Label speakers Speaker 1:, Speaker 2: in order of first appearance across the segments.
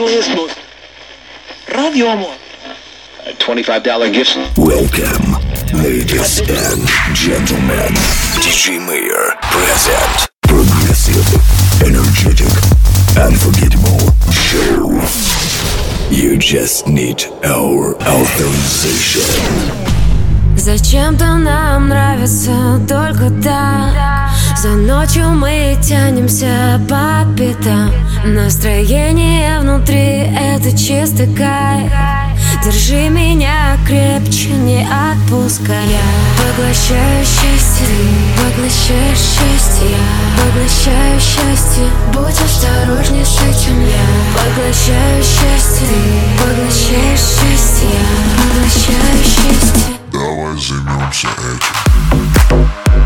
Speaker 1: most... Radio Amor. A $25 gift.
Speaker 2: Welcome, ladies and gentlemen. DJ Mayor present. Progressive, energetic, unforgettable show. You just need our authorization.
Speaker 3: Зачем-то нам нравится только так За ночью мы тянемся по пятам. Настроение внутри — это чистый кайф. Держи меня крепче, не отпускай. Я поглощаю счастье, поглощаю счастье. Я поглощаю счастье, будь осторожнее с этим Я. Поглощаю счастье, поглощаю счастье Я поглощаю счастье.
Speaker 4: Давай займемся этим.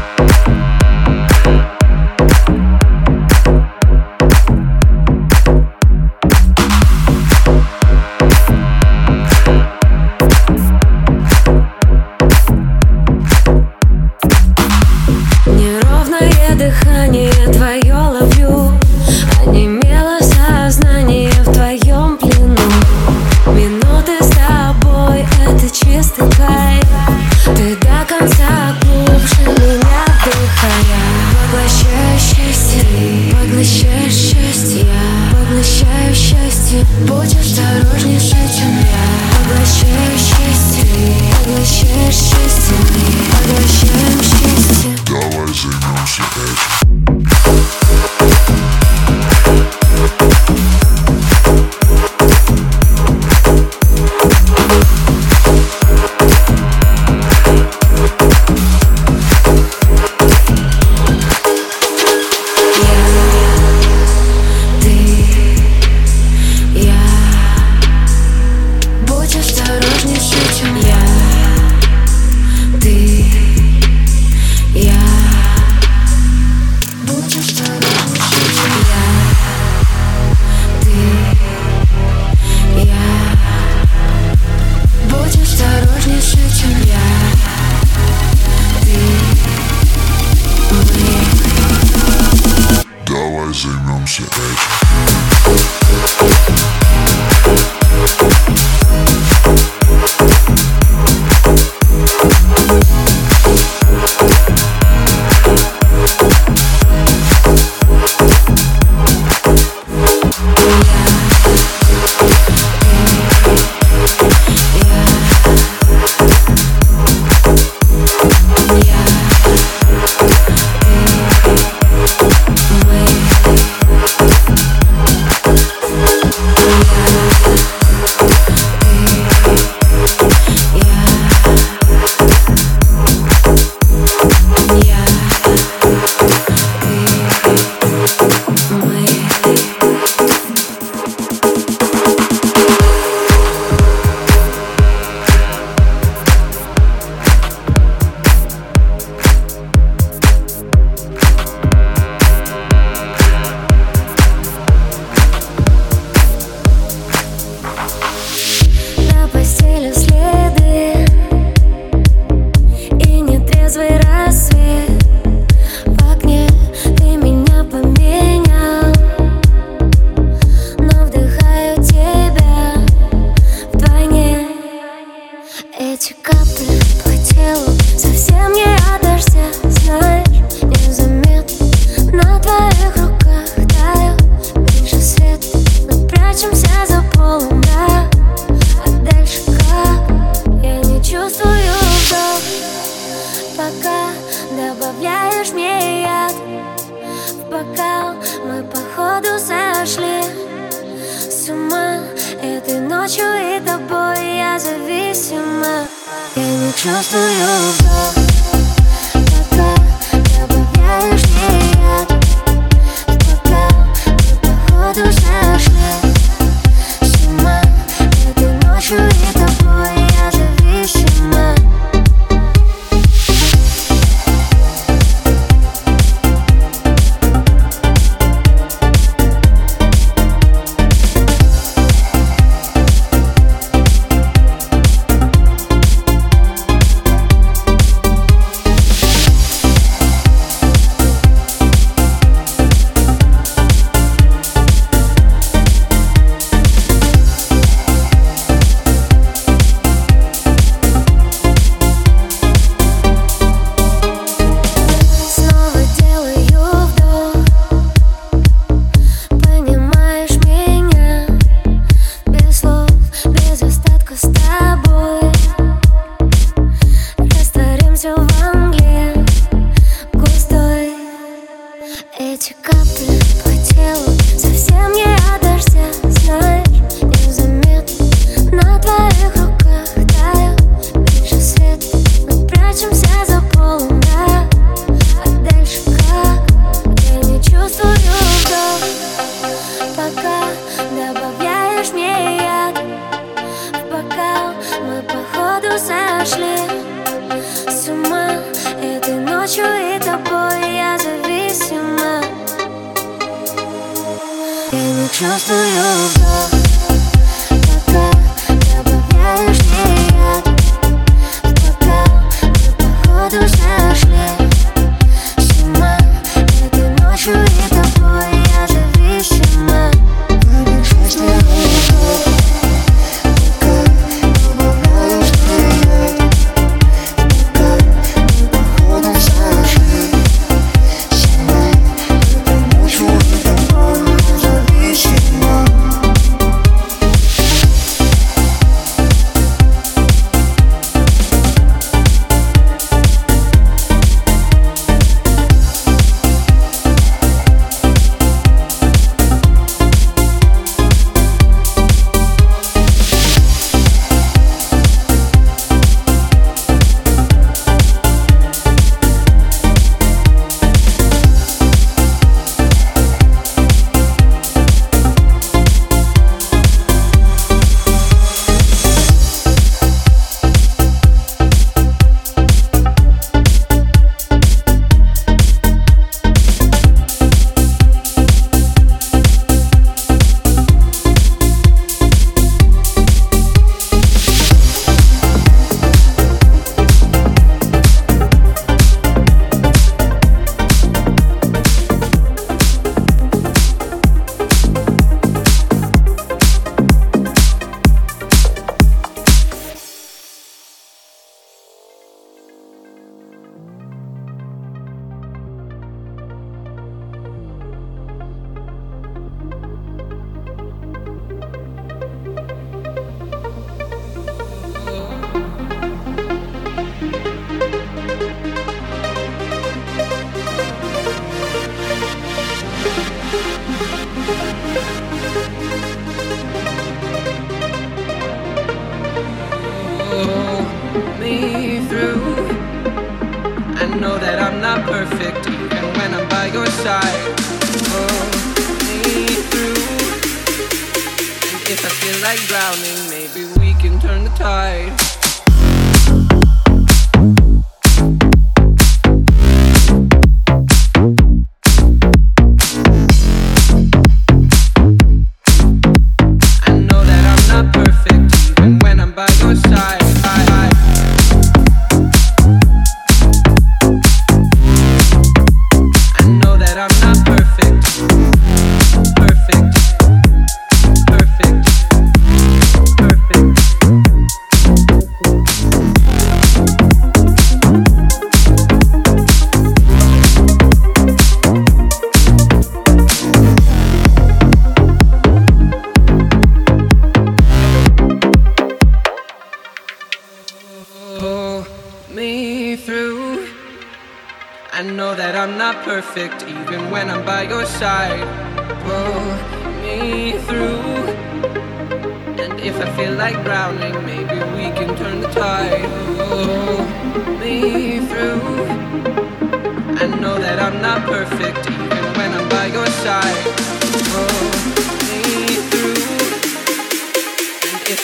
Speaker 3: Thank you.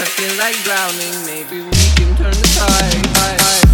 Speaker 3: I
Speaker 5: feel like drowning. Maybe we can turn the tide.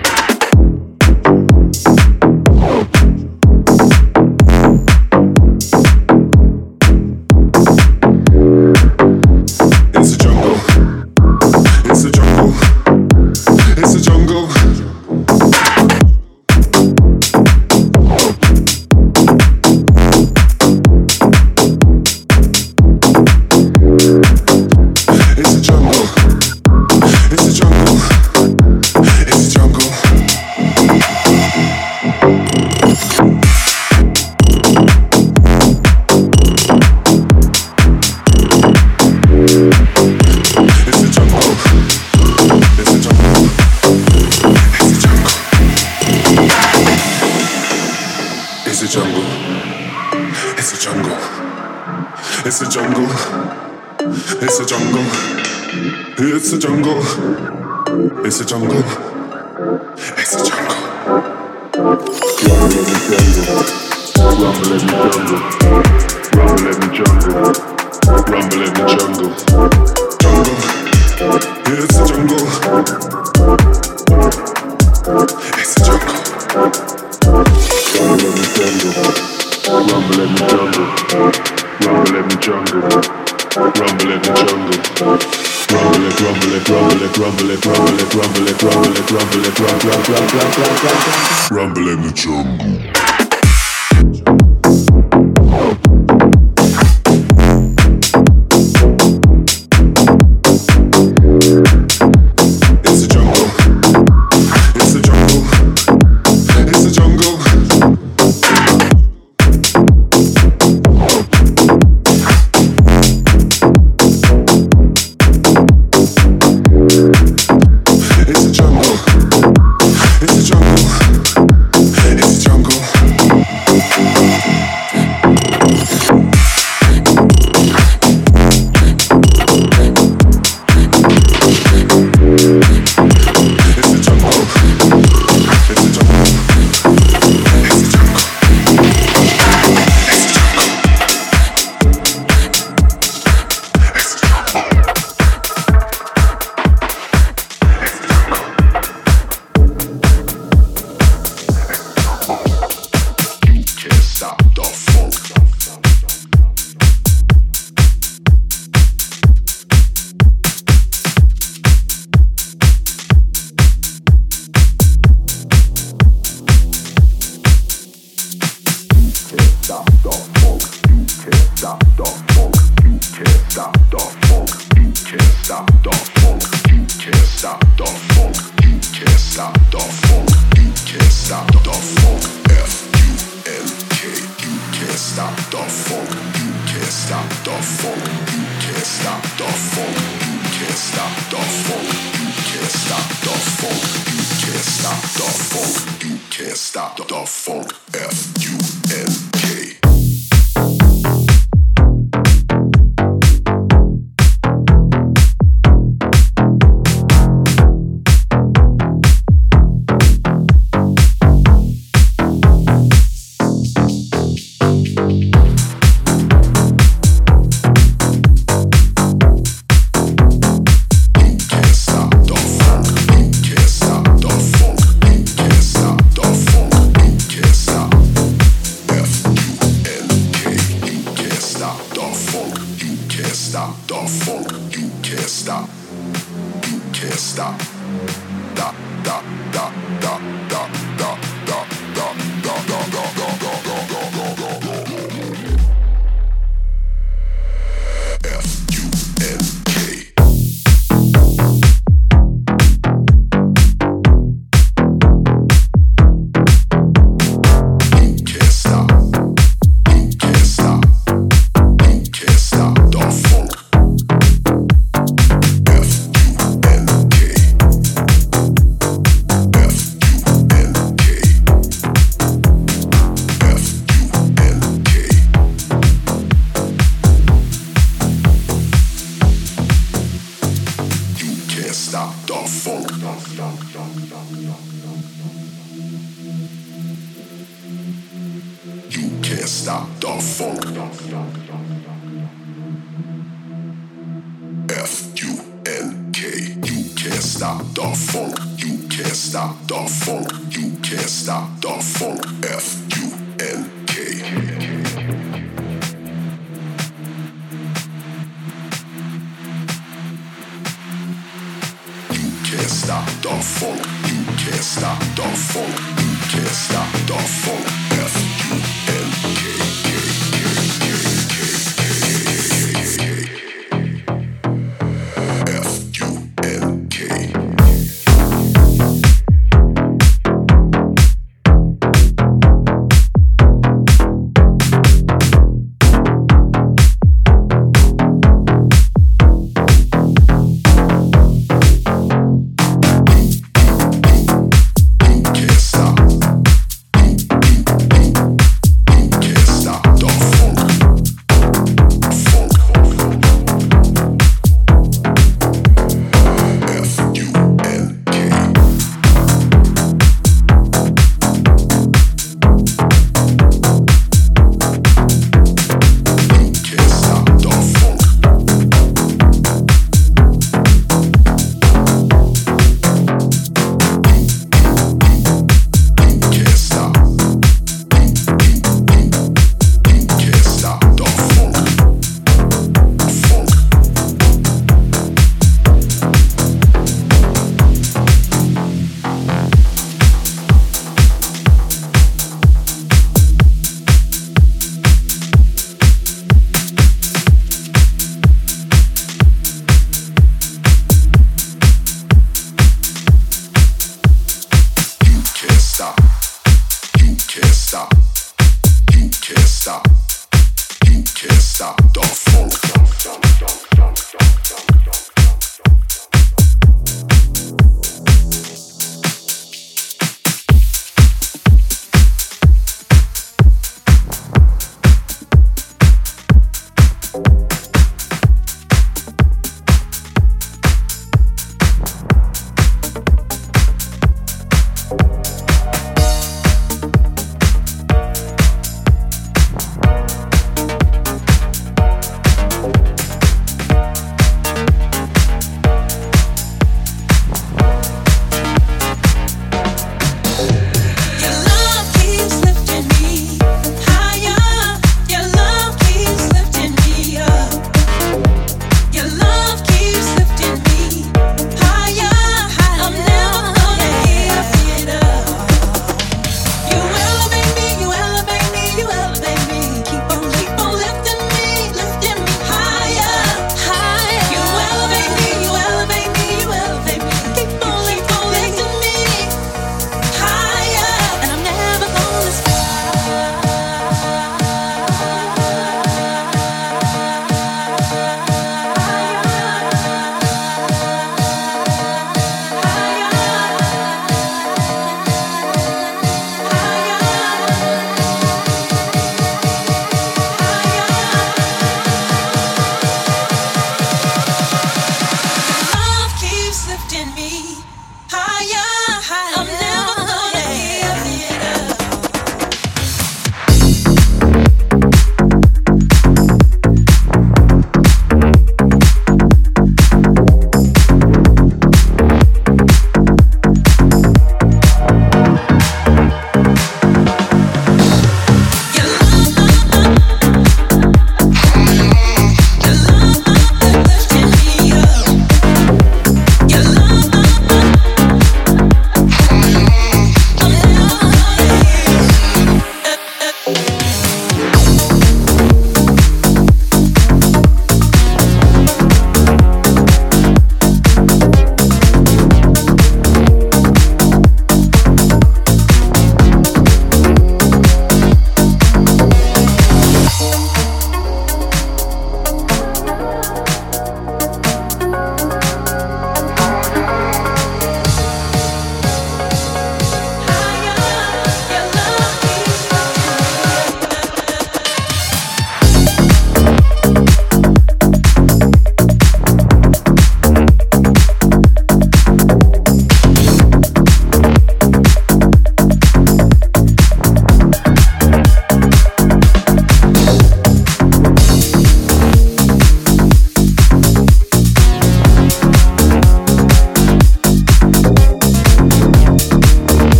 Speaker 6: Higher, I'm never gonna give it up.